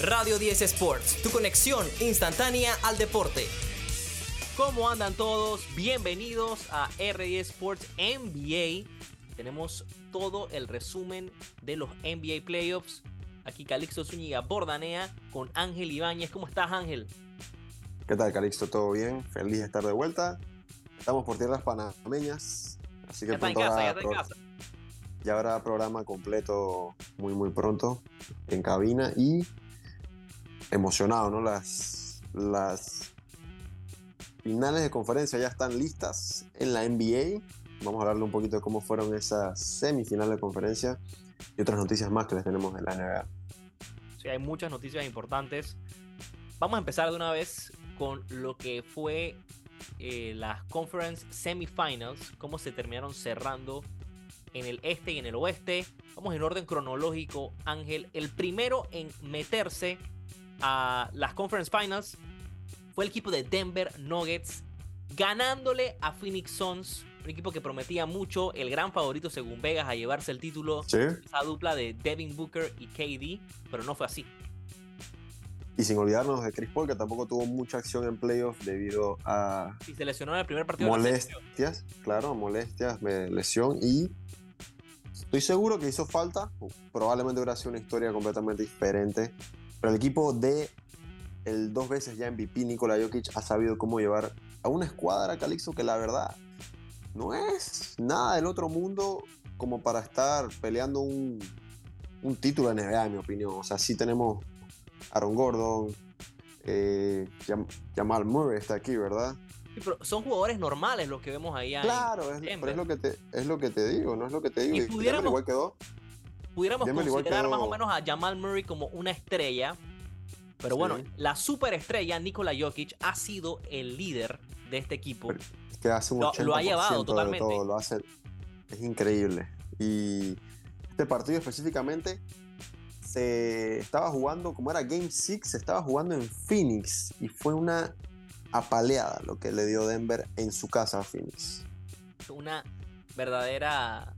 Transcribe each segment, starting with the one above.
Radio 10 Sports, tu conexión instantánea al deporte. ¿Cómo andan todos? Bienvenidos a R10 Sports NBA. Tenemos todo el resumen de los NBA Playoffs. Aquí Calixto Zúñiga Bordanea con Ángel Ibáñez. ¿Cómo estás, Ángel? ¿Qué tal, Calixto? ¿Todo bien? Feliz de estar de vuelta. Estamos por tierras panameñas, así que ya está en casa, ya está en casa. Ya habrá programa completo muy, muy pronto en cabina y emocionado, ¿no? Las, finales de conferencia ya están listas en la NBA. Vamos a hablarle un poquito de cómo fueron esas semifinales de conferencia y otras noticias más que les tenemos en la NBA. Sí, hay muchas noticias importantes. Vamos a empezar de una vez con lo que fue eh, las conference semifinals, cómo se terminaron cerrando en el este y en el oeste. Vamos en orden cronológico, Ángel. El primero en meterse a las conference finals fue el equipo de Denver Nuggets, ganándole a Phoenix Suns, un equipo que prometía mucho, el gran favorito según Vegas a llevarse el título, ¿Sí? esa dupla de Devin Booker y KD, pero no fue así. Y sin olvidarnos de Chris Paul, que tampoco tuvo mucha acción en playoffs debido a Y se lesionó en el primer partido. de molestias, claro, molestias, lesión y estoy seguro que hizo falta. Probablemente hubiera sido una historia completamente diferente. Pero el equipo de el dos veces ya MVP Nikola Jokic ha sabido cómo llevar a una escuadra Calixto que la verdad no es nada del otro mundo como para estar peleando un, un título de NBA, en mi opinión. O sea, sí tenemos Aaron Gordon, eh, Jam- Jamal Murray está aquí, ¿verdad? Sí, pero son jugadores normales los que vemos ahí. Claro, es, pero es lo que te es lo que te digo, no es lo que te digo. Y Denver pudiéramos- igual quedó. Pudiéramos considerar quedó- más o menos a Jamal Murray como una estrella. Pero Sí. bueno, la superestrella Nikola Jokic ha sido el líder de este equipo. Pero- Es que hace un Lo- 80% lo ha llevado totalmente. todo, lo hace es increíble. Y este partido específicamente se estaba jugando, como era Game 6, se estaba jugando en Phoenix y fue una apaleada lo que le dio Denver en su casa a Phoenix. Una verdadera.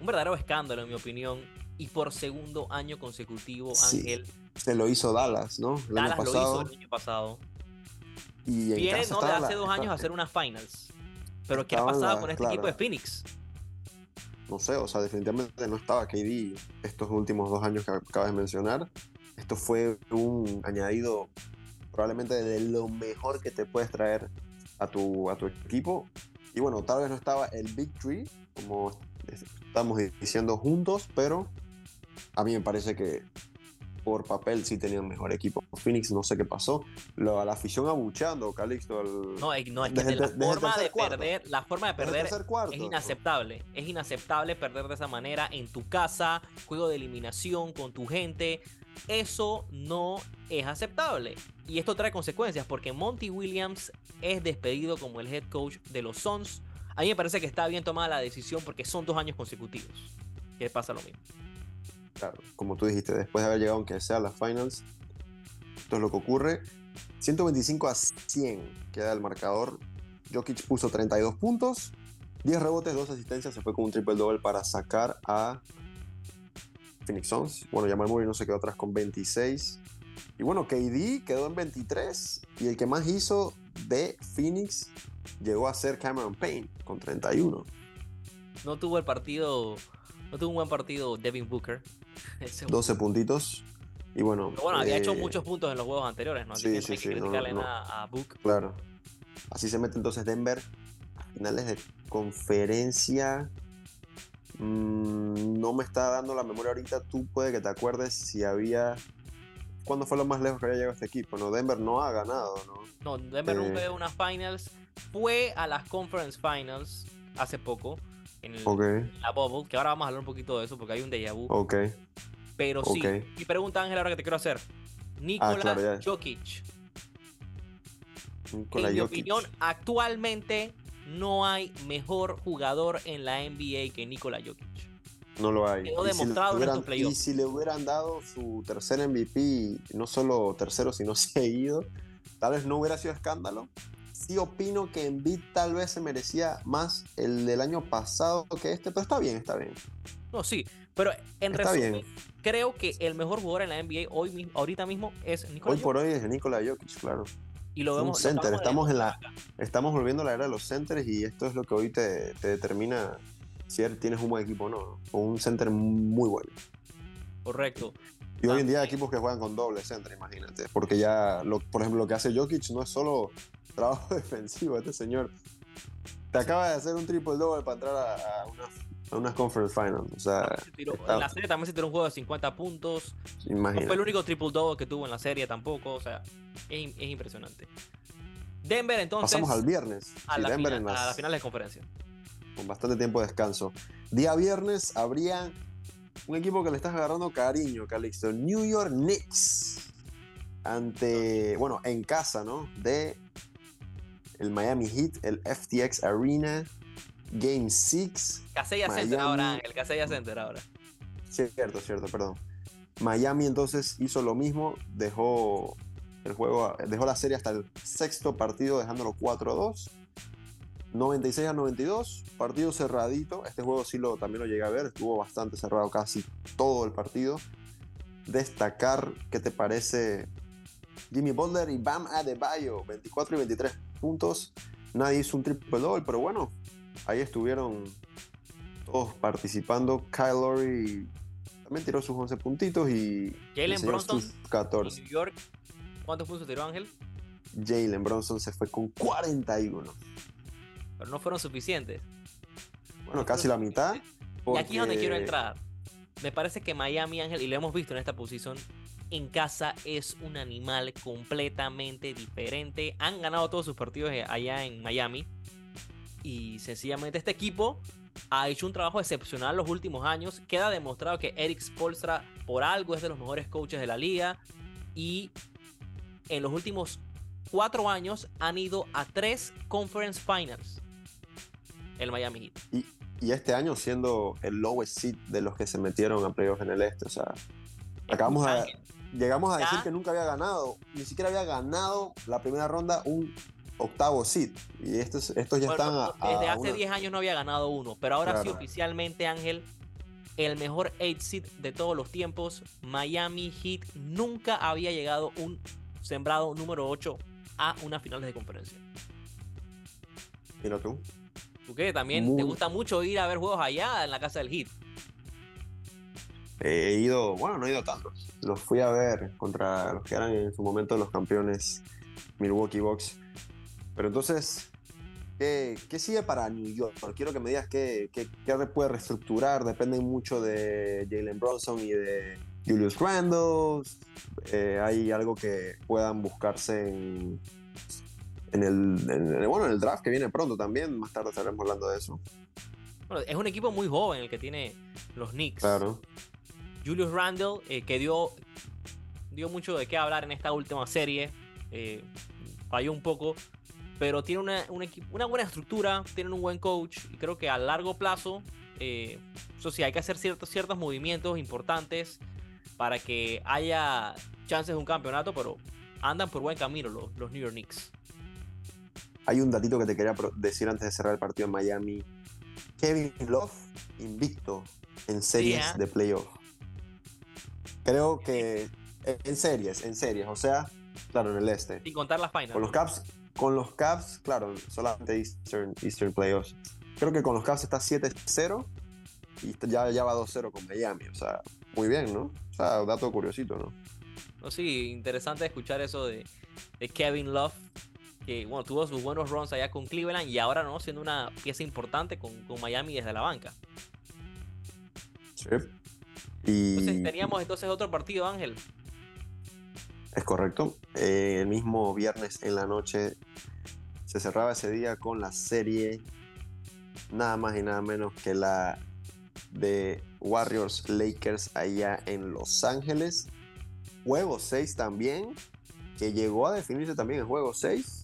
Un verdadero escándalo, en mi opinión. Y por segundo año consecutivo, Sí, Ángel. Se lo hizo Dallas, ¿no? El Dallas año lo hizo el año pasado. Y en Viene casa no de hace la- dos años a hacer unas finals. Pero ¿qué ha pasado la- con este claro. equipo de Phoenix? no sé, o sea, definitivamente no estaba KD estos últimos dos años que acabas de mencionar. Esto fue un añadido probablemente de lo mejor que te puedes traer a tu, a tu equipo. Y bueno, tal vez no estaba el Big Tree, como estamos diciendo juntos, pero a mí me parece que por papel sí tenían mejor equipo. Phoenix no sé qué pasó. Lo, a la afición abuchando, Calixto. al- No, es, no, es que Desde la el- el forma de cuarto. perder, la forma de el perder es inaceptable. Es inaceptable perder de esa manera en tu casa, juego de eliminación con tu gente. Eso no es aceptable. Y esto trae consecuencias porque Monty Williams es despedido como el head coach de los Suns. A mí me parece que está bien tomada la decisión porque son dos años consecutivos. Que pasa lo mismo. Claro, como tú dijiste, después de haber llegado aunque sea a las finals, esto es lo que ocurre. 125 a 100 queda el marcador. Jokic puso 32 puntos, 10 rebotes, 2 asistencias, se fue con un triple doble para sacar a Phoenix Suns. Bueno, Jamal Murray no se quedó atrás con 26. Y bueno, KD quedó en 23 y el que más hizo de Phoenix llegó a ser Cameron Payne con 31. No tuvo el partido. No tuvo un buen partido Devin Booker. Ese- 12 puntitos. Y bueno, Pero bueno, había hecho eh, muchos puntos en los juegos anteriores, ¿no? Así sí, que sí, hay que sí, no, criticarle no. nada a Book. Claro. Así se mete entonces Denver a finales de conferencia. Mm, no me está dando la memoria ahorita. Tú puede que te acuerdes si había. ¿Cuándo fue lo más lejos que había llegado este equipo? No, Denver no ha ganado, ¿no? No, Denver Eh. nunca dio unas finals. Fue a las conference finals hace poco. En el- Ok, la bubble, que ahora vamos a hablar un poquito de eso porque hay un déjà vu. ok. pero sí, ok. mi pregunta Ángel ahora que te quiero hacer. Nikola claro, ya. Jokic. Nikola en mi opinión, actualmente no hay mejor jugador en la NBA que Nikola Jokic. No lo hay. Quedó Y si le demostrado en. Y si le hubieran dado su tercer MVP, no solo tercero, sino seguido, tal vez no hubiera sido escándalo. Sí opino que Embiid tal vez se merecía más el del año pasado que este, pero está bien, está bien. No, sí, Pero en Está resumen, bien. creo que el mejor jugador en la NBA hoy, mi- ahorita mismo es Nikola Hoy por hoy es Nikola Jokic, claro. Y lo un vemos. lo center, de estamos en la-. Estamos volviendo a la era de los centers y esto es lo que hoy te, te determina si tienes un buen equipo o no. O un center muy bueno. Correcto. Y hoy en día hay equipos que juegan con doble center, imagínate. Porque ya, lo, por ejemplo, lo que hace Jokic no es solo trabajo defensivo. Este señor te acaba de hacer un triple double para entrar a, a unas, conference finals. O sea, Se tiró- está- en la serie también se tiró un juego de 50 puntos. No imagínate. fue el único triple double que tuvo en la serie tampoco. O sea, es, im- es impresionante. Denver entonces. Pasamos al viernes. a, la Denver final, en las- a la final de conferencia. con bastante tiempo de descanso. Día viernes habría un equipo que le estás agarrando cariño, Calixto. New York Knicks. Ante, bueno, en casa, ¿no? De el Miami Heat, el FTX Arena, Game 6. Casella Center ahora, el Casella Center ahora. Cierto, cierto, perdón. Miami entonces hizo lo mismo, dejó el juego, dejó la serie hasta el sexto partido, dejándolo 4-2. 96 a 92, partido cerradito. Este juego sí lo, también lo llegué a ver, estuvo bastante cerrado casi todo el partido. Destacar, ¿qué te parece? Jimmy Butler y Bam Adebayo, 24 y 23 puntos. Nadie hizo un triple doble, pero bueno, ahí estuvieron todos participando. Kyle Lowry también tiró sus 11 puntitos y Jalen Bronson sus en 14. New York. ¿Cuántos puntos tiró Ángel? Jalen Bronson se fue con 41. Pero no fueron suficientes. Bueno, No casi la mitad. Y aquí es donde quiero entrar. Me parece que Miami Ángel, y lo hemos visto en esta posición, en casa es un animal completamente diferente. Han ganado todos sus partidos eh, allá en Miami. Y sencillamente este equipo ha hecho un trabajo excepcional los últimos años. Queda demostrado que Eric Spolstra por algo es de los mejores coaches de la liga. Y en los últimos cuatro años han ido a tres conference finals. El Miami Heat. Y este año siendo el lowest seed de los que se metieron a playoffs en el este. O sea, acabamos a, llegamos a decir que nunca había ganado, ni siquiera había ganado la primera ronda un octavo seed. Y estos, estos ya Bueno, están a, a desde hace una- 10 años no había ganado uno, pero ahora sí oficialmente Ángel, el mejor 8 seed de todos los tiempos, Miami Heat nunca había llegado un sembrado número 8 a una final de conferencia. Mira tú. ¿Tú qué? También te gusta mucho ir a ver juegos allá en la casa del Heat. He ido, bueno, no he ido tantos. Los fui a ver contra los que eran en su momento los campeones Milwaukee Bucks. Pero entonces, ¿qué, qué sigue para New York? Quiero que me digas qué, qué, qué puede reestructurar. Depende mucho de Jalen Bronson y de Julius Randle. Eh, hay algo que puedan buscarse en, en, el, en el- bueno, en el draft que viene pronto también. Más tarde estaremos hablando de eso. Bueno, es un equipo muy joven el que tiene los Knicks. Claro. Julius Randle, eh, que dio, dio mucho de qué hablar en esta última serie. eh, falló un poco. Pero tiene una, un equi- una buena estructura, tienen un buen coach. Y creo que a largo plazo, eh, eso sí, hay que hacer ciertos, ciertos movimientos importantes para que haya chances de un campeonato. Pero andan por buen camino los, los New York Knicks. Hay un datito que te quería decir antes de cerrar el partido en Miami. Kevin Love invicto en series ¿eh? de playoff. Creo que en series, en series, o sea, claro, en el este. Sin contar las finals. Con los. Caps, con los Caps, claro, solamente Eastern, Eastern Playoffs. Creo que con los Caps está 7-0 y ya, ya va 2-0 con Miami. O sea, muy bien, ¿no? O sea, dato curiosito, ¿no? No, sí, interesante escuchar eso de, de Kevin Love, que bueno, tuvo sus buenos runs allá con Cleveland y ahora no, siendo una pieza importante con, con Miami desde la banca. Sí. Y Entonces teníamos entonces otro partido, Ángel. Es correcto. Eh, el mismo viernes en la noche se cerraba ese día con la serie nada más y nada menos que la de Warriors Lakers allá en Los Ángeles. Juego 6 también, llegó a definirse también el juego 6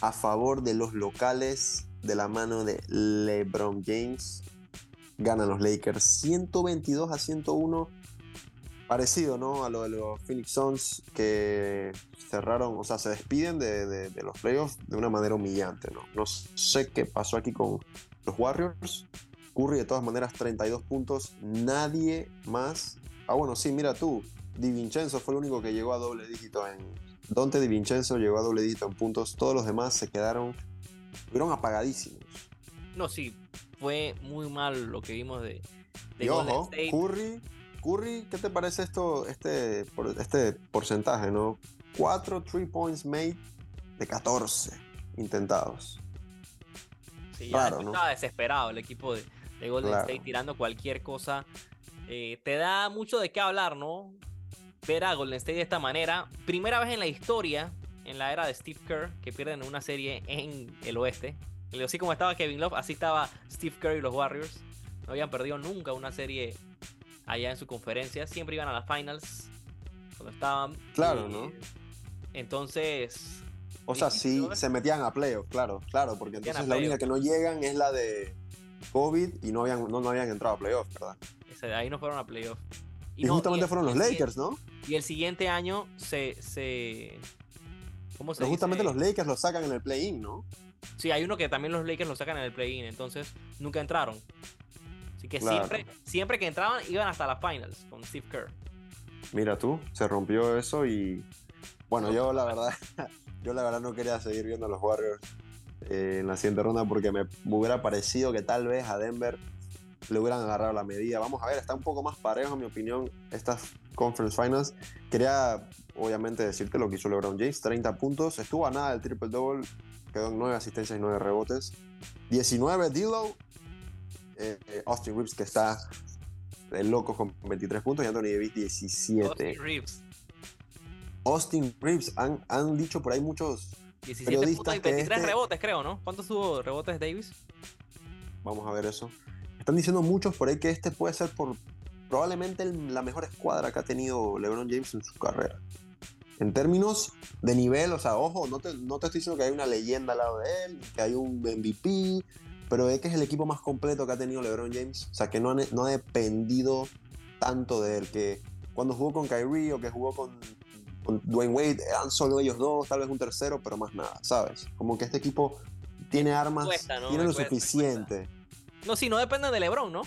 a favor de los locales de la mano de LeBron James. Ganan los Lakers 122 a 101 parecido, ¿no? A lo de los Phoenix Suns que cerraron, o sea, se despiden de, de- de los playoffs de una manera humillante, ¿no? No sé qué pasó aquí con los Warriors, Curry de todas maneras 32 puntos. Nadie más. Ah, bueno, sí, mira tú. Di Vincenzo fue el único que llegó a doble dígito en. Dante Di Vincenzo llegó a doble dígito en puntos. Todos los demás se quedaron. Fueron apagadísimos. No, sí, fue muy mal lo que vimos de, de y ojo. Curry, Curry, ¿qué te parece esto, este, este porcentaje, no? 4 3 points made de 14 intentados. Sí, ya Raro, ¿no? estaba desesperado el equipo de, de Golden Claro. State tirando cualquier cosa. Eh, te da mucho de qué hablar, ¿no? Ver a Golden State de esta manera. Primera vez en la historia, en la era de Steve Kerr, que pierden una serie en el oeste. Y Así como estaba Kevin Love, así estaba Steve Kerr y los Warriors. No habían perdido nunca una serie allá en su conferencia. Siempre iban a las finals cuando estaban. Claro, Y, ¿no? Entonces, O sea, sí ¿no? se metían a playoffs, claro, claro, porque entonces la única que no llegan es la de COVID y no habían, no, no habían entrado a playoffs, ¿verdad? ese- ahí no fueron a playoff. Y, no, justamente el- fueron los Lakers, ¿no? Y el siguiente año se. se ¿Cómo se Pero justamente los Lakers los sacan en el play-in, ¿no? Sí, hay uno que también los Lakers lo sacan en el play-in, entonces nunca entraron. Así que Claro. siempre, siempre que entraban iban hasta las finals con Steve Kerr. Mira tú, se rompió eso y bueno, yo la verdad, yo la verdad no quería seguir viendo a los Warriors eh, en la siguiente ronda porque me hubiera parecido que tal vez a Denver le hubieran agarrado la medida. Vamos a ver, está un poco más parejo en mi opinión estas Conference Finals. Quería obviamente decirte lo que hizo LeBron James, 30 puntos, estuvo a nada del triple double, quedó en 9 asistencias y 9 rebotes. 19 D'Lo, eh, eh, Austin Reeves que está de loco con 23 puntos y Anthony Davis 17. Austin Reeves, Austin Reeves, han, han dicho por ahí muchos, 17 Periodistas puntos y que 23 este- rebotes, creo, ¿no? ¿Cuántos tuvo rebotes Davis? vamos a ver eso, están diciendo muchos por ahí que este puede ser por probablemente el- la mejor escuadra que ha tenido LeBron James en su carrera. En términos de nivel, o sea, ojo, no te, no te estoy diciendo que hay una leyenda al lado de él, que hay un MVP, pero es que es el equipo más completo que ha tenido LeBron James. O sea, que no ha, no ha dependido tanto de él, que cuando jugó con Kyrie o que jugó con, con Dwayne Wade, eran solo ellos dos, tal vez un tercero, pero más nada, ¿sabes? Como que este equipo tiene armas, Cuesta, ¿no? tiene Me lo cuesta, suficiente. No, sí, no depende de LeBron, ¿no?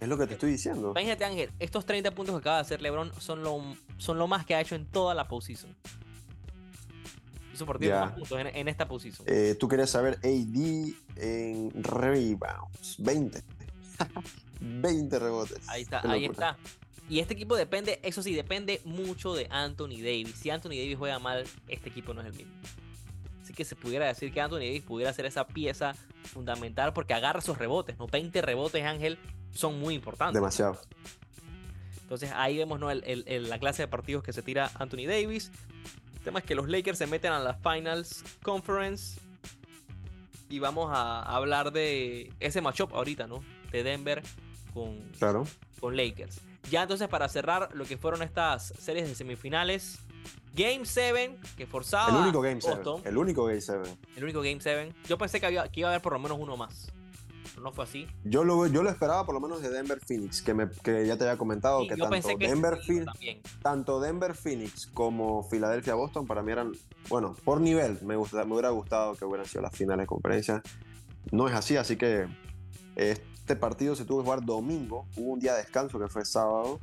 Es lo que te estoy diciendo. Imagínate, Ángel, estos 30 puntos que acaba de hacer LeBron son lo, son lo más que ha hecho en toda la postseason. Hizo por 10 Ya. más puntos en, en esta posición. Eh, Tú querías saber AD en rebounds. 20. 20 rebotes. Ahí está, Qué ahí locura. está. Y este equipo depende, eso sí, depende mucho de Anthony Davis. Si Anthony Davis juega mal, este equipo no es el mismo. Así que se pudiera decir que Anthony Davis pudiera ser esa pieza fundamental porque agarra esos rebotes, ¿no? 20 rebotes, Ángel, son muy importantes. Demasiado. Entonces ahí vemos ¿no? el- el- el- la clase de partidos que se tira Anthony Davis. El tema es que los Lakers se meten a las Finals Conference. Y vamos a hablar de ese matchup ahorita, ¿no? De Denver con, Claro. con Lakers. Ya entonces para cerrar lo que fueron estas series de semifinales. Game 7, que forzaba El único Game 7. Boston. El único Game 7. El único Game 7. Yo pensé que, había, que iba a haber por lo menos uno más. Pero no fue así. Yo lo, yo lo esperaba por lo menos de Denver Phoenix, que, me, que ya te había comentado Y que tanto que Denver, tanto Denver Phoenix como Filadelfia Boston para mí eran, bueno, por nivel, me, gusta, me hubiera gustado que hubieran sido las finales de conferencia. No es así, así que este partido se tuvo que jugar domingo, hubo un día de descanso que fue sábado,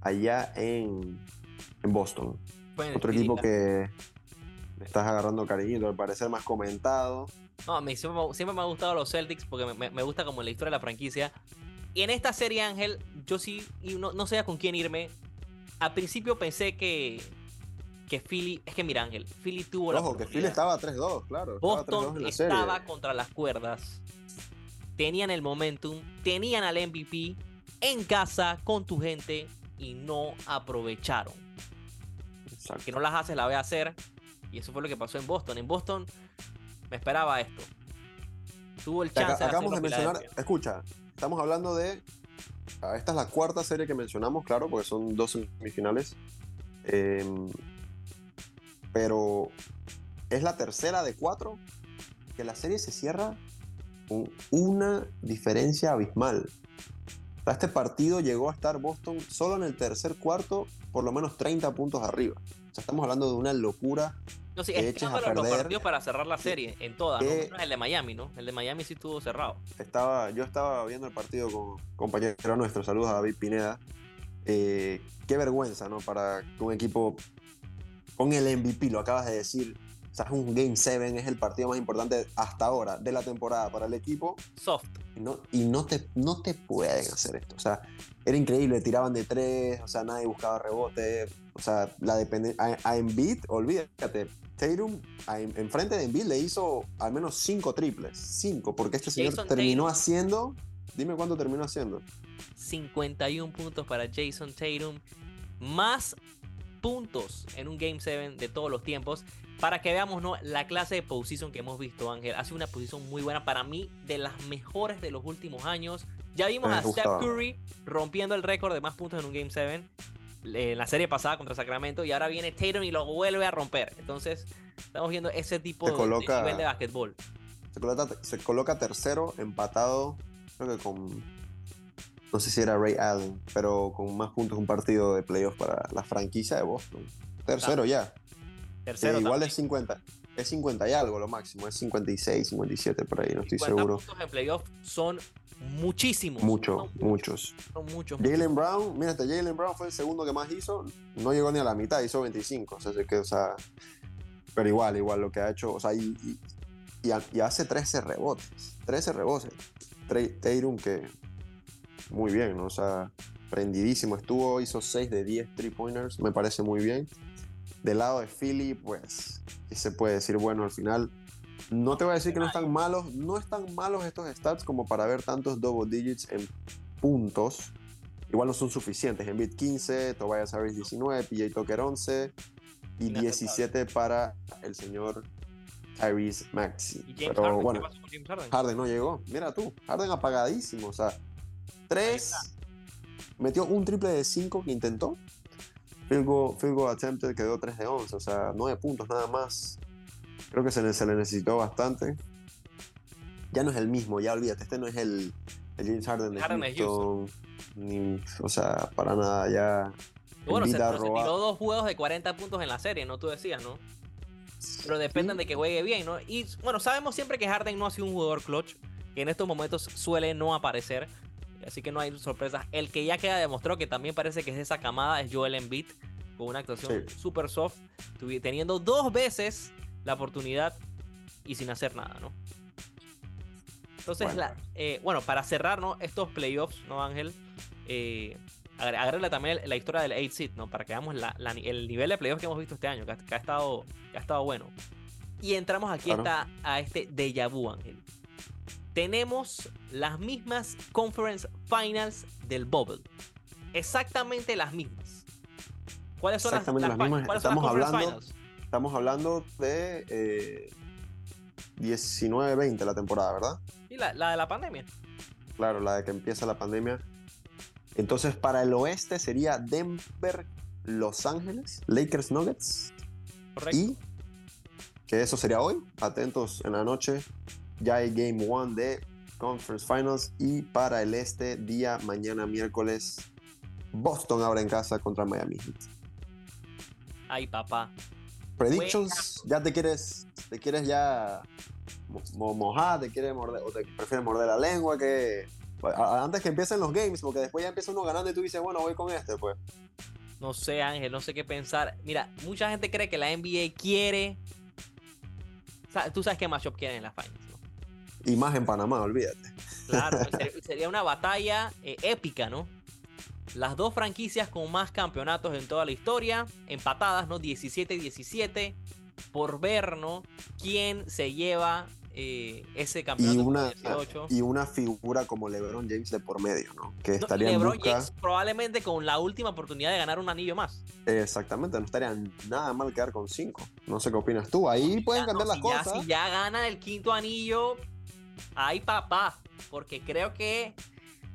allá en, en Boston. Otro equipo que le estás agarrando cariñito, al parecer más comentado. No, a mí siempre, me- siempre me ha gustado los Celtics porque me, me- me gusta como la historia de la franquicia. Y en esta serie, Ángel, yo sí y no, no sabía con quién irme. Al principio pensé que, que Philly. Es que mira, Ángel, Philly tuvo la Ojo, que Philly estaba 3-2, claro. estaba 3-2 Boston la estaba serie. contra las cuerdas. Tenían el momentum, tenían al MVP en casa con tu gente y no aprovecharon. Exacto. que no las haces, la voy a hacer. Y eso fue lo que pasó en Boston. En Boston me esperaba esto. Tuvo el chance acabamos de hacerlo mencionar, Filadelfia. escucha, estamos hablando de. ah, Esta es la cuarta serie que mencionamos, claro, porque son dos semifinales. Em, pero es la tercera de cuatro que la serie se cierra con una diferencia abismal. O sea, este partido llegó a estar Boston solo en el tercer cuarto por lo menos 30 puntos arriba. O sea, estamos hablando de una locura. No, sí, que es eches a los perder. partidos para cerrar la serie en todas, ¿no? que- Menos el de Miami, ¿no? El de Miami sí estuvo cerrado. Estaba, yo estaba viendo el partido con compañero nuestro, saludos a David Pineda. Eh, qué vergüenza, ¿no? Para que un equipo con el MVP, lo acabas de decir. O sea, es un Game 7, es el partido más importante hasta ahora de la temporada para el equipo. Soft. Y no, y no, te, no te pueden hacer esto. O sea, era increíble, tiraban de tres, o sea, nadie buscaba rebote. O sea, la dependencia. A, a Embiid, olvídate. Tatum, enfrente de Embiid le hizo al menos cinco triples. Cinco, porque este señor terminó Tatum. haciendo. Dime cuánto terminó haciendo. 51 puntos para Jason Tatum. Más puntos en un Game 7 de todos los tiempos. Para que veamos ¿no? la clase de postseason que hemos visto, Ángel. Ha sido una posición muy buena. Para mí, de las mejores de los últimos años. Ya vimos a Steph. Curry rompiendo el récord de más puntos en un Game 7. En la serie pasada contra Sacramento. Y ahora viene Tatum y lo vuelve a romper. Entonces, estamos viendo ese tipo Se de- coloca- nivel de básquetbol. Se coloca, se coloca tercero, empatado, creo que con. No sé si era Ray Allen, pero con más puntos un partido de playoff para la franquicia de Boston. Tercero ya. Tercero. igual también. es 50. Es 50 y algo lo máximo, es 56, 57 por ahí, no estoy 50 seguro. puntos en playoff son muchísimos. Mucho, Son muchos. Son muchos. Jalen Brown, mira, este Jalen Brown fue el segundo que más hizo, no llegó ni a la mitad, hizo 25, o sea, que, o sea, pero igual, igual lo que ha hecho, o sea, y, y, y y hace 13 rebotes, 13 rebotes. Tatum que muy bien, ¿no? O sea, prendidísimo estuvo, hizo 6 de 10 three pointers, me parece muy bien. Del lado de Philly, pues, ¿qué se puede decir? Bueno, al final, no te voy a decir que no están malos, no están malos estos stats como para ver tantos double digits en puntos. Igual no son suficientes. Embiid 15, Tobias Harris 19, PJ Tucker 11 y Inaceptable. 17 para el señor Tyrese Maxey. Y James Pero Harden, ¿qué bueno, pasó con James Harden? Harden no llegó. Mira tú, Harden apagadísimo. O sea, 3, metió un triple de 5 que intentó. Field goal, field goal attempted quedó 3 de 11. O sea, 9 puntos nada más. Creo que se le, se le necesitó bastante. Ya no es el mismo, ya olvídate. Este no es el, el James Harden de Harden de Houston. ni- o sea, para nada, ya. Bueno, se, se tiró dos juegos de 40 puntos en la serie, ¿no? Tú decías, ¿no? Pero dependen Sí. de que juegue bien, ¿no? Y bueno, sabemos siempre que Harden no ha sido un jugador clutch, que en estos momentos suele no aparecer. Así que no hay sorpresas. El que ya queda demostrado que también parece que es de esa camada es Joel Embiid, con una actuación Sí. super soft, teniendo dos veces la oportunidad y sin hacer nada, ¿no? Entonces, Bueno. la- eh, bueno, para cerrar ¿no? estos playoffs, ¿no, Ángel? Eh, también la historia del 8 seed, ¿no? Para que veamos la- la- el nivel de playoffs que hemos visto este año, que ha, que ha estado, que ha estado bueno. Y entramos aquí Claro. está a este déjà vu, Ángel. Tenemos las mismas Conference Finals del Bubble. Exactamente las mismas. ¿Cuáles son las, Exactamente las mismas. ¿cuáles son las Estamos Conference hablando- Finals? Estamos hablando de eh, 19-20 la temporada, ¿verdad? Y la, la de la pandemia. Claro, la de que empieza la pandemia. Entonces, para el oeste sería Denver, Los Ángeles, Lakers Nuggets. Correcto. Y que eso sería hoy. Atentos en la noche. Ya hay Game One de Conference Finals. Y para el este, día mañana miércoles, Boston abre en casa contra Miami Heat. Ay, papá. Predictions, ya te quieres, te quieres ya mo- mo- mojar, te quieres morder, o te prefieres morder la lengua que antes que empiecen los games, porque después ya empieza uno ganando y tú dices, bueno, voy con este, pues. No sé, Ángel, no sé qué pensar. Mira, mucha gente cree que la NBA quiere. Tú sabes qué matchup quieren en las finals. Y más en Panamá, olvídate. Claro, sería, sería una batalla eh, épica, ¿no? Las dos franquicias con más campeonatos en toda la historia, empatadas, ¿no? 17-17, por ver, ¿no? Quién se lleva eh, ese Y campeonato una, 18. y una figura como LeBron James de por medio, ¿no? Que No, estaría en LeBron. James probablemente con la última oportunidad de ganar un anillo más. Exactamente, no estaría nada mal quedar con cinco. No sé qué opinas tú. Ahí pueden no, cambiar las si ya- cosas. si ya gana el quinto anillo, ay papá, porque creo que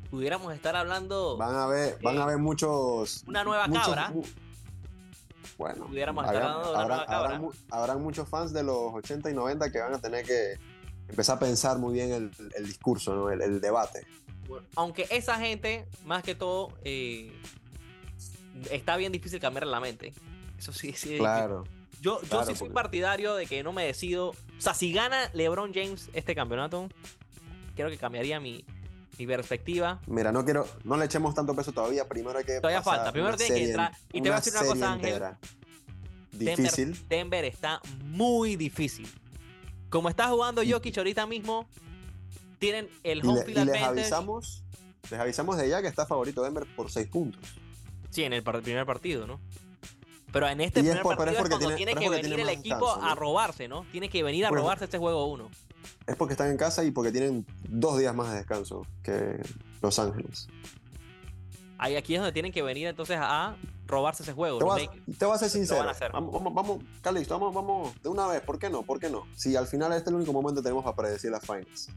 pudiéramos estar hablando, Van a ver, van a ver muchos. Una nueva muchos- cabra. Bueno, Pudiéramos estar hablando de una habrá- nueva cabra. habrán mu- habrán muchos fans de los 80 y 90 que van a tener que empezar a pensar muy bien el, el discurso, ¿no? el, el debate. Bueno, aunque esa gente, más que todo, eh, está bien difícil cambiar la mente. Eso sí, sí. Claro. difícil. Yo, yo sí soy porque- partidario de que no me decido. O sea, si gana LeBron James este campeonato, creo que cambiaría mi, mi perspectiva. Mira, no quiero, no le echemos tanto peso todavía. Primero hay que. Todavía pasar falta, primero tiene que entrar. Y te voy a decir una cosa, Ángel. Denver- Difícil. Denver está muy difícil. Como está jugando Jokic ahorita mismo, tienen el home field les avisamos. Les avisamos de ya que está favorito Denver por 6 puntos. Sí, en el par- primer partido, ¿no? Pero en este Y es primer por- es partido es, porque cuando tiene- tiene es que porque venir tiene el equipo a robarse, ¿no? Tiene que venir a robarse este juego uno. Es porque están en casa y porque tienen dos días más de descanso que Los Ángeles. Ahí aquí es donde tienen que venir entonces a robarse ese juego. Te los voy, a, Lakers. te voy a ser van a sincero. hacer. Vamos, vamos, vamos, Calixto, vamos, vamos de una vez. ¿Por qué no? ¿Por qué no? Si al final este es el único momento que tenemos para predecir las finals.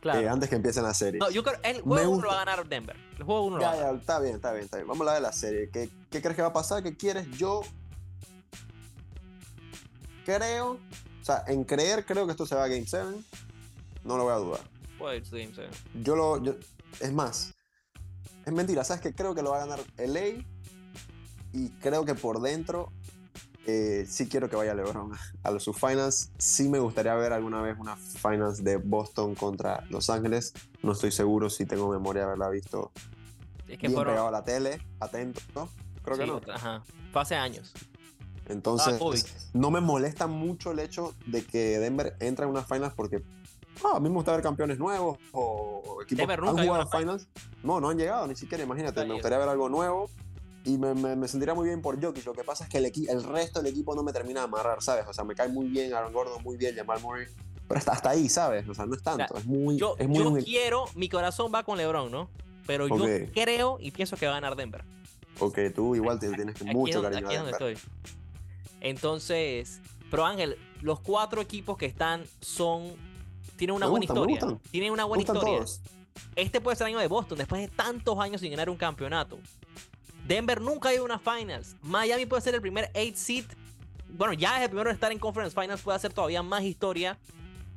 Claro. eh, antes que empiecen la serie. No, yo creo el juego uno gusta. lo va a ganar Denver. El juego uno lo va a ganar. ya, está bien, está bien, está bien. Vamos a hablar de la serie. ¿Qué, qué crees que va a pasar? ¿Qué quieres? Yo creo, o sea, en creer creo que esto se va a Game 7. No lo voy a dudar. Puede ir Game seven. Yo lo, yo- es más, es mentira. ¿Sabes que Creo que lo va a ganar LA y creo que por dentro eh, sí quiero que vaya LeBron a los sus finals. Sí me gustaría ver alguna vez una finals de Boston contra Los Ángeles. No estoy seguro si tengo memoria de haberla visto Es que bien fueron. pegado a la tele, atento. ¿no? Creo que sí, no. otra- Ajá. Fue hace años. Entonces, Ah, no me molesta mucho el hecho de que Denver entre en unas finals porque ah, a mí me gusta ver campeones nuevos o equipos Denver han jugado a finals. No, no han llegado ni siquiera, imagínate. Me gustaría ver algo nuevo y me, me- me sentiría muy bien por Jokic. Lo que pasa es que el, el resto del equipo no me termina de amarrar, ¿sabes? O sea, me cae muy bien Aaron Gordon, muy bien Jamal Murray. Pero hasta, hasta ahí, ¿sabes? O sea, no es tanto. sea, es muy. Yo, es muy yo quiero, mi corazón va con LeBron, ¿no? Pero yo creo y pienso que va a ganar Denver. Ok, tú igual te tienes Aquí es mucho donde- cariño aquí a es donde estoy. Entonces, pero Ángel, los cuatro equipos que están son. Tienen una Me buena gustan, historia. Tienen una buena historia. todos. Este puede ser el año de Boston, después de tantos años sin ganar un campeonato. Denver nunca ha ido a una finals. Miami puede ser el primer 8 seed. Bueno, ya es el primero en estar en Conference Finals, puede hacer todavía más historia.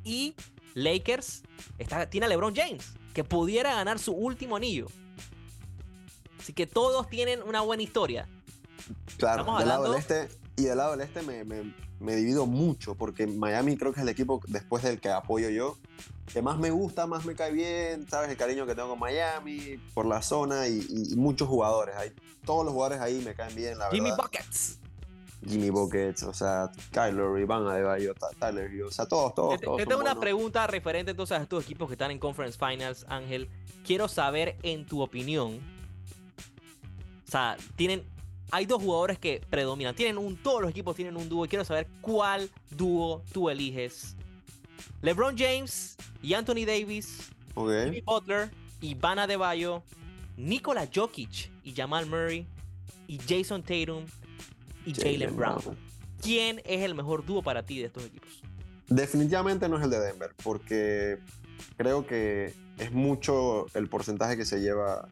Y Lakers está, tiene a LeBron James, que pudiera ganar su último anillo. Así que todos tienen una buena historia. Claro, Estamos del lado del este y del lado del este me, me- me divido mucho porque Miami creo que es el equipo después del que apoyo yo que más me gusta, más me cae bien, sabes el cariño que tengo con Miami por la zona y, y- y muchos jugadores, hay, todos los jugadores ahí me caen bien, la Jimmy verdad. Buckets. Jimmy Buckets, o sea, Kyler, Iván Adebayo, Tyler Hughes, o sea, todos, todos, Te, te todos. tengo son una buenos. pregunta referente entonces a estos equipos que están en Conference Finals, Ángel. Quiero saber en tu opinión. O sea, tienen. Hay dos jugadores que predominan. Tienen un. Todos los equipos tienen un dúo. Y quiero saber cuál dúo tú eliges. LeBron James y Anthony Davis. Jimmy Butler y Van Adebayo. Nikola Jokic y Jamal Murray. Y Jason Tatum y Jalen Brown. ¿Quién es el mejor dúo para ti de estos equipos? Definitivamente no es el de Denver, porque creo que es mucho el porcentaje que se lleva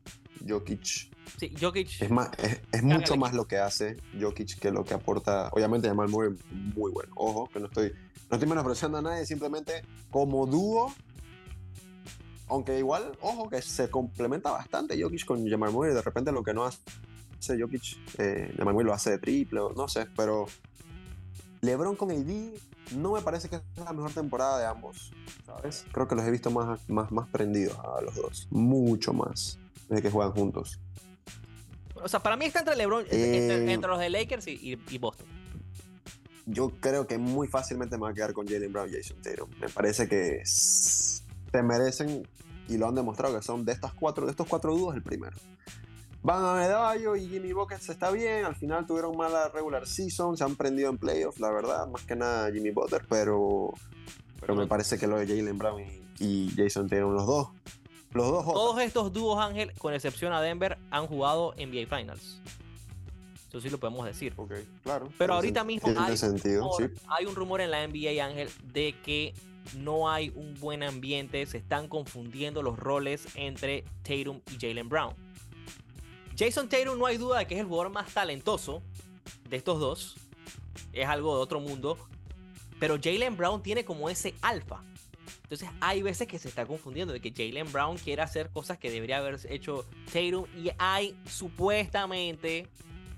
Jokic Sí, Jokic. Es, más, es, mucho más lo que hace Jokic que lo que aporta. Obviamente, Jamal Murray muy bueno. Ojo, que no estoy, no estoy menospreciando a nadie, simplemente como dúo. Aunque igual, ojo, que se complementa bastante Jokic con Jamal Murray. De repente, lo que no hace Jokic, eh, Jamal Murray lo hace de triple, no sé, pero LeBron con AD no me parece que es la mejor temporada de ambos. ¿Sabes? Creo que los he visto más, más, más prendidos a los dos. Mucho más desde que juegan juntos. O sea, para mí está entre LeBron, entre, Eh, entre los de Lakers y- y Boston. Yo creo que muy fácilmente me va a quedar con Jalen Brown y Jason Tatum. Me parece que se merecen y lo han demostrado que son de estas cuatro, de estos cuatro dúos el primero. Van a Medallo y Jimmy Buckets está bien. Al final tuvieron mala regular season, se han prendido en playoffs, la verdad. Más que nada Jimmy Butler, pero, pero me parece que lo de Jalen Brown y, y Jason Tatum, los dos. Los dos. Todos estos dúos, Ángel, con excepción a Denver, han jugado NBA Finals. Eso sí lo podemos decir. Ok, claro. Pero ahorita mismo hay sentido, sí. rumor- hay un rumor en la NBA, Ángel, de que no hay un buen ambiente, se están confundiendo los roles entre Tatum y Jalen Brown. Jason Tatum no hay duda de que es el jugador más talentoso de estos dos. Es algo de otro mundo. Pero Jalen Brown tiene como ese alfa. Entonces hay veces que se está confundiendo de que Jalen Brown quiere hacer cosas que debería haber hecho Tatum. Y hay supuestamente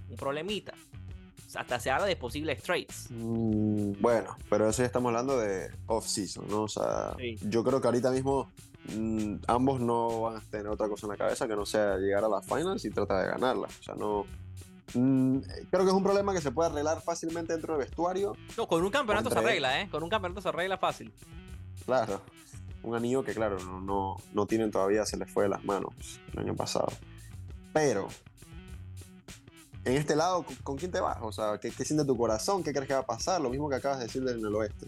un problemita. Hasta se habla de posibles trades. Mm, bueno, pero eso ya estamos hablando de off-season, ¿no? O sea, Sí. yo creo que ahorita mismo mm, ambos no van a tener otra cosa en la cabeza que no sea llegar a las finals y tratar de ganarla. O sea, no. mm, creo que es un problema que se puede arreglar fácilmente dentro del vestuario. No, con un campeonato se arregla, ¿eh? Con un campeonato se arregla fácil. Claro. Un anillo que, claro, no, no, no tienen todavía, se les fue de las manos el año pasado. Pero, en este lado, ¿con, con quién te vas? O sea, ¿qué, ¿qué siente tu corazón? ¿Qué crees que va a pasar? Lo mismo que acabas de decir en el oeste.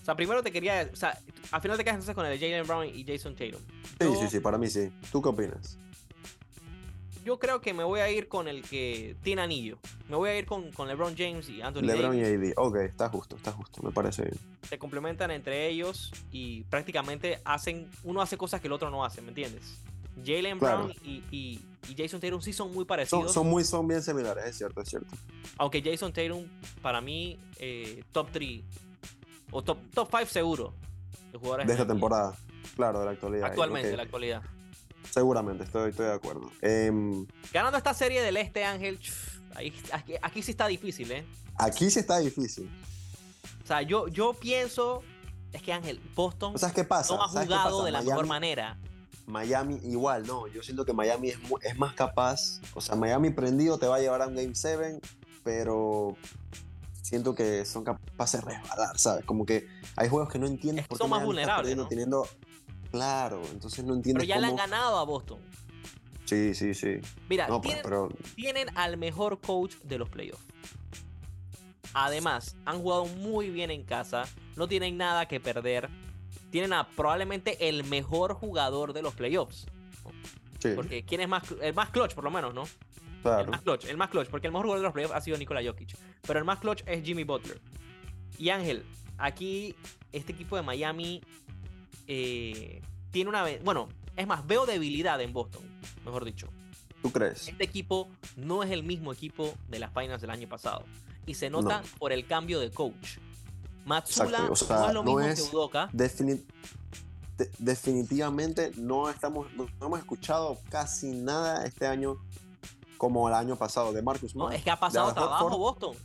O sea, primero te quería. O sea, al final te quedas entonces con el de Jalen Brown y Jason Tatum. Sí, sí, sí, para mí sí. ¿Tú qué opinas? Yo creo que me voy a ir con el que tiene anillo. Me voy a ir con, con LeBron James y Anthony LeBron Davis. y AD. Ok, está justo, está justo, me parece bien. Se complementan entre ellos y prácticamente hacen. Uno hace cosas que el otro no hace, ¿me entiendes? Jalen Claro. Brown y, y- y Jason Tatum sí son muy parecidos. son muy, son bien similares, es cierto, es cierto. Aunque Jason Tatum, para mí, eh, top 3 o top 5 seguro de jugadores De esta temporada, claro, de la actualidad. Actualmente, la actualidad. Seguramente, estoy, estoy de acuerdo. Em, Ganando esta serie del Este, Ángel, ahí- aquí, aquí sí está difícil, ¿eh? aquí sí está difícil. O sea, yo, yo pienso. Es que Ángel, Boston ¿Sabes qué pasa? no ha ¿Sabes qué jugado de la mejor manera. Miami igual, no, yo siento que Miami es, más capaz, o sea, Miami prendido te va a llevar a un Game 7, pero siento que son capaces de resbalar, ¿sabes? Como que hay juegos que no entiendes Es que por qué son más vulnerables, perdiendo ¿no? teniendo... Claro, entonces no Pero entiendes ya le han ganado a Boston. Sí, sí, sí. Mira, No, tienen, pero tienen al mejor coach de los playoffs. Además, han jugado muy bien en casa. No tienen nada que perder. Tienen a probablemente el mejor jugador de los playoffs. sí, Porque quién es más, el más clutch, por lo menos, ¿no? El claro. más clutch, el más clutch, porque el mejor jugador de los playoffs ha sido Nikola Jokic. Pero el más clutch es Jimmy Butler. Y Ángel, aquí este equipo de Miami eh, tiene una... Bueno, es más, veo debilidad en Boston, mejor dicho. ¿Tú crees? Este equipo no es el mismo equipo de las finals del año pasado. Y se nota No. por el cambio de coach. Matsula Exacto, o sea, no es lo no mismo es- que Udoka. Defini- de- definitivamente no estamos no, no hemos escuchado casi nada este año como el año pasado de Marcus No, es que ha pasado trabajo. Boston.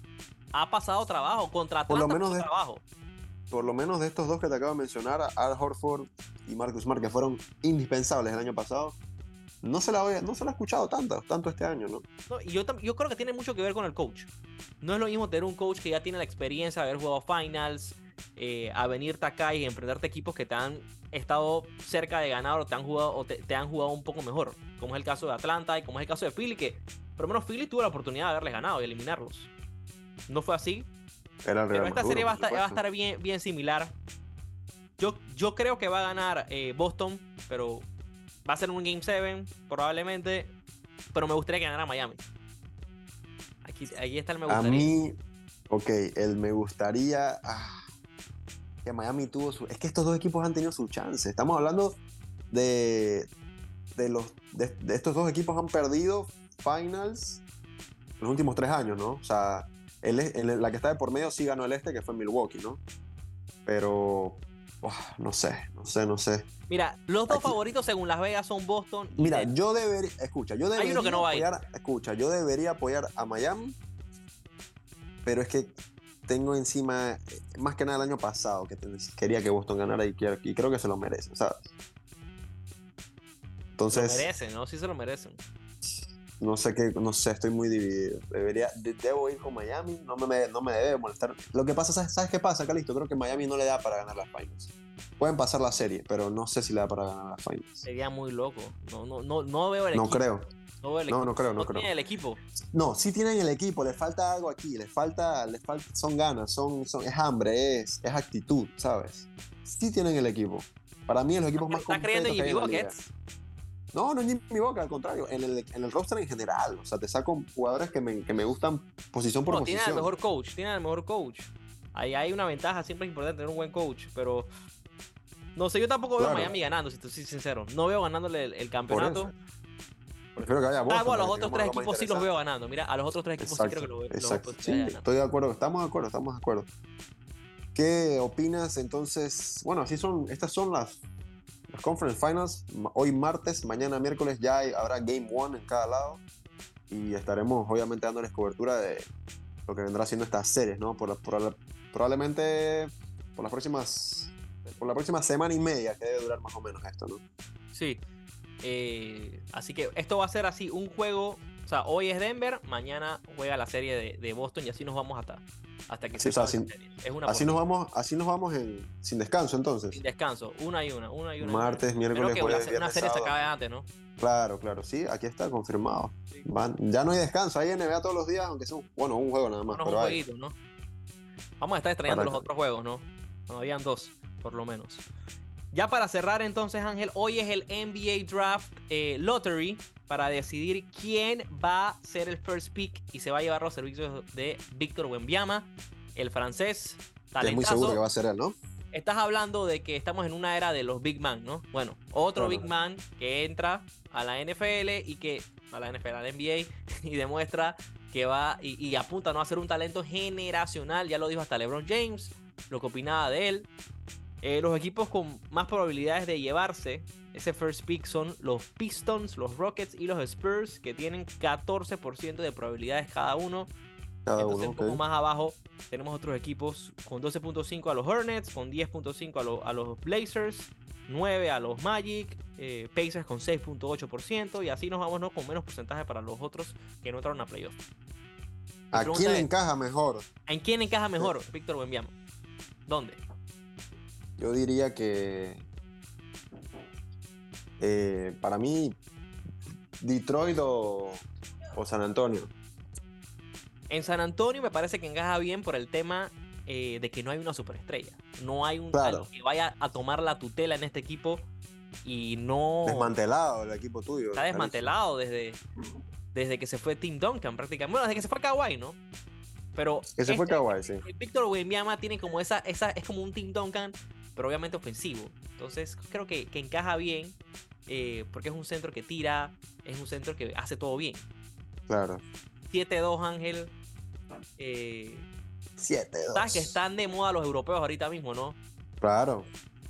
Ha pasado trabajo. Contra Por lo menos de- trabajo. por lo menos de estos dos que te acabo de mencionar, Al Horford y Marcus Smart, que fueron indispensables el año pasado, no se la, había- no se la ha escuchado tanto, tanto este año, ¿no? No, y yo, yo creo que tiene mucho que ver con el coach. No es lo mismo tener un coach que ya tiene la experiencia de haber jugado finals, eh, a venirte acá y enfrentarte a equipos que te han estado cerca de ganar o te han jugado o te, te han jugado un poco mejor. Como es el caso de Atlanta y como es el caso de Philly, que por lo menos Philly tuvo la oportunidad de haberles ganado y eliminarlos. No fue así, Era pero esta serie va a estar, va a estar bien, bien similar. Yo, yo creo que va a ganar eh, Boston, pero va a ser un Game 7 probablemente. Pero me gustaría que ganara Miami. Aquí, aquí está el me A gustaría. mí, ok, el me gustaría ah, que Miami tuvo su... Es que estos dos equipos han tenido su chance. Estamos hablando de, de, los, de, de estos dos equipos han perdido finals los últimos tres años, ¿no? O sea, el, el- la que está de por medio sí ganó el este, que fue Milwaukee, ¿no? Pero, no sé, no sé, no sé. Mira, los dos Aquí- favoritos según Las Vegas son Boston. y Mira, Denver. yo debería, escucha, yo debería uno que no va a apoyar, escucha, yo debería apoyar a Miami, pero es que tengo encima, eh, más que nada el año pasado, que quería que Boston ganara y, quiero- y creo que se lo merece, ¿sabes? Se Entonces, lo merecen, ¿no? Sí se lo merecen. No sé qué, no sé, estoy muy dividido. Debería, de- debo ir con Miami, no me, no me debe molestar. Lo que pasa, ¿sabes, ¿sabes qué pasa, Calisto? Creo que Miami no le da para ganar las finals. Pueden pasar la serie, pero no sé si le da para ganar las finals. Sería muy loco. No, no, no, no veo el No equipo. creo. No, veo el No, equipo. no creo, no creo. tiene el equipo. No, sí tienen el equipo, les falta algo aquí, les falta, les falta, son ganas, son, son, es hambre, es, es actitud, ¿sabes? Sí tienen el equipo. Para mí, los equipos más ¿Estás creyendo en Jimmy Buckets? No, no es ni mi boca, al contrario, en el, en el roster en general. O sea, te saco jugadores que me, que me gustan posición por No, tiene posición. al mejor coach. Tiene al mejor coach. Ahí hay una ventaja, siempre es importante tener un buen coach, pero no sé, yo tampoco veo a. Miami ganando, si te soy sincero. No veo ganándole el, el campeonato. Prefiero que haya Ah, Boston. bueno, a los otros tres equipos sí los veo ganando. Mira, a los otros tres equipos sí creo que los veo. exacto. posibilidades Sí, estoy de acuerdo, estamos de acuerdo, estamos de acuerdo. ¿Qué opinas entonces? Bueno, así son, estas son las Conference Finals. Hoy martes, mañana miércoles ya habrá Game One en cada lado. y estaremos obviamente dándoles cobertura de lo que vendrá siendo estas series, ¿no? Por- probablemente por las próximas por la próxima semana y media que debe durar más o menos esto, ¿no? Sí. Eh, así que esto va a ser así, un juego. O sea, hoy es Denver, mañana juega la serie de, de Boston y así nos vamos hasta, hasta que Sí, se o sea, sin-. Es una Así nos vamos, así nos vamos en, sin descanso entonces. sin descanso, una y una, una y una. Martes, miércoles, que jueves, la- una viernes, serie se sábado. acabe antes, ¿no? Claro, claro, sí, aquí está confirmado. Sí. Van- ya no hay descanso, hay NBA todos los días, aunque sea un, bueno, un juego nada más, pero hay. jueguitos, ¿no? Vamos a estar extrañando Para los que- otros juegos, ¿no? No, habían dos, por lo menos. Ya para cerrar entonces, Ángel, hoy es el NBA Draft eh, Lottery para decidir quién va a ser el first pick y se va a llevar los servicios de Víctor Wembiama, el francés. Que es muy talentazo. seguro que va a ser él, ¿no? Estás hablando de que estamos en una era de los Big Man, ¿no? Bueno, otro Claro. Big Man que entra a la NFL y que a la NFL, a la NBA y demuestra que va y, y apunta ¿no? a ser un talento generacional. Ya lo dijo hasta LeBron James, lo que opinaba de él. Eh, los equipos con más probabilidades de llevarse ese first pick son los Pistons, los Rockets y los Spurs, que tienen 14% de probabilidades cada uno. Cada Entonces, uno, un poco más abajo tenemos otros equipos con 12.5 a los Hornets, con 10.5 a, lo- a los Blazers, 9 a los Magic, eh, Pacers con 6.8% y así nos vamos ¿no? con menos porcentaje para los otros que no entraron a playoff. ¿A quién es- encaja mejor? ¿En quién encaja mejor Víctor Wembanyama? ¿Dónde? Yo diría que eh, para mí Detroit o, o San Antonio. En San Antonio me parece que encaja bien por el tema eh, de que no hay una superestrella. No hay un Claro. que vaya a tomar la tutela en este equipo y no... Desmantelado el equipo tuyo. Está desmantelado desde, desde que se fue Tim Duncan prácticamente. Bueno, desde que se fue Kawhi, ¿no? Pero Que se fue este- Kawhi, sí. Víctor Wembanyama tiene como esa, esa, es como un Tim Duncan, pero obviamente ofensivo. Entonces creo que, que encaja bien eh, porque es un centro que tira, es un centro que hace todo bien. Claro. 7-2 Ángel. Eh, 7 sabes que están de moda los europeos ahorita mismo, ¿no? Claro.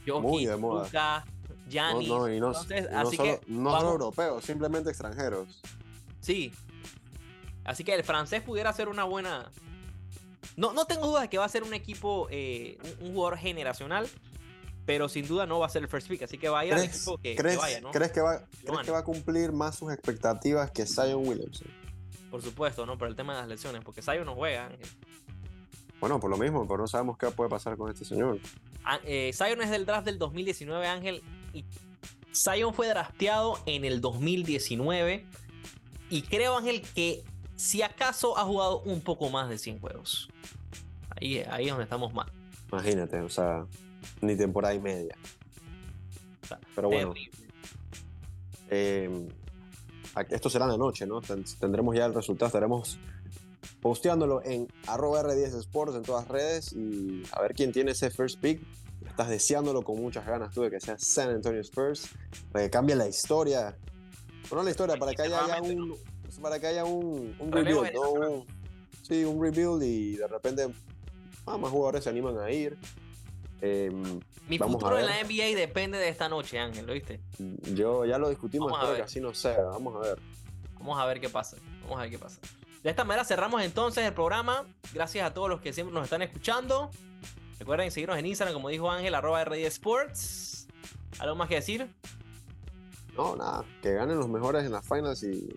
Jokic, Muy de moda. Luka, No, Giannis. no, y no, Entonces, y no así solo, que no vamos- solo europeos, simplemente extranjeros. Sí. Así que el francés pudiera ser una buena. No, no tengo dudas de que va a ser un equipo, eh, un, un jugador generacional, pero sin duda no va a ser el first pick. Así que va a ir al ¿Crees, equipo que, que crees- vaya, ¿no? crees que va, Lo crees gane. que va a cumplir más sus expectativas que Zion Williamson? Por supuesto, ¿no? Por el tema de las lesiones, porque Zion no juega. Ángel. Bueno, por lo mismo, pero no sabemos qué puede pasar con este señor. Ah, eh, Zion es del draft del 2019, Ángel. Y Zion fue drafteado en el 2019. Y creo, Ángel, que si acaso ha jugado un poco más de 100 juegos. Ahí, ahí es donde estamos mal. Imagínate, o sea, ni temporada y media. Está Pero bueno, eh, esto será en la noche, ¿no? Ten- Tendremos ya el resultado, estaremos posteándolo en arroba R10 Sports en todas redes y a ver quién tiene ese first pick. Estás deseándolo con muchas ganas tú de que sea San Antonio Spurs, para que cambie la historia. Bueno, no la historia, para que haya ya un, para que haya un, un rebuild, ¿no? sí, un rebuild y de repente ah, más jugadores se animan a ir. Eh, Mi futuro en la NBA depende de esta noche, Ángel, ¿lo viste? yo ya lo discutimos, Vamos espero que así no sea. Vamos a ver. Vamos a ver qué pasa. Vamos a ver qué pasa. De esta manera cerramos entonces el programa. Gracias a todos los que siempre nos están escuchando. Recuerden seguirnos en Instagram, como dijo Ángel, arroba RD Sports. ¿Algo más que decir? No, nada, que ganen los mejores en las finals y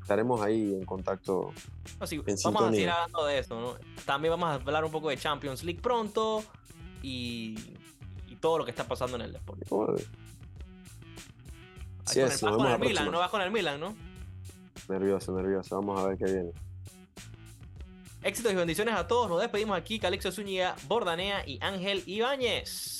estaremos ahí en contacto. No, sí, En vamos a seguir hablando de eso. ¿no? También vamos a hablar un poco de Champions League pronto y, y todo lo que está pasando en el deporte. ¿Cómo de- Ahí Así con es, el- vas con el la Milan. ¿no? Vas con el Milan, ¿no? Nervioso, nervioso. Vamos a ver qué viene. Éxitos y bendiciones a todos. Nos despedimos aquí, Calixto Zúñiga, Bordanea y Ángel Ibáñez.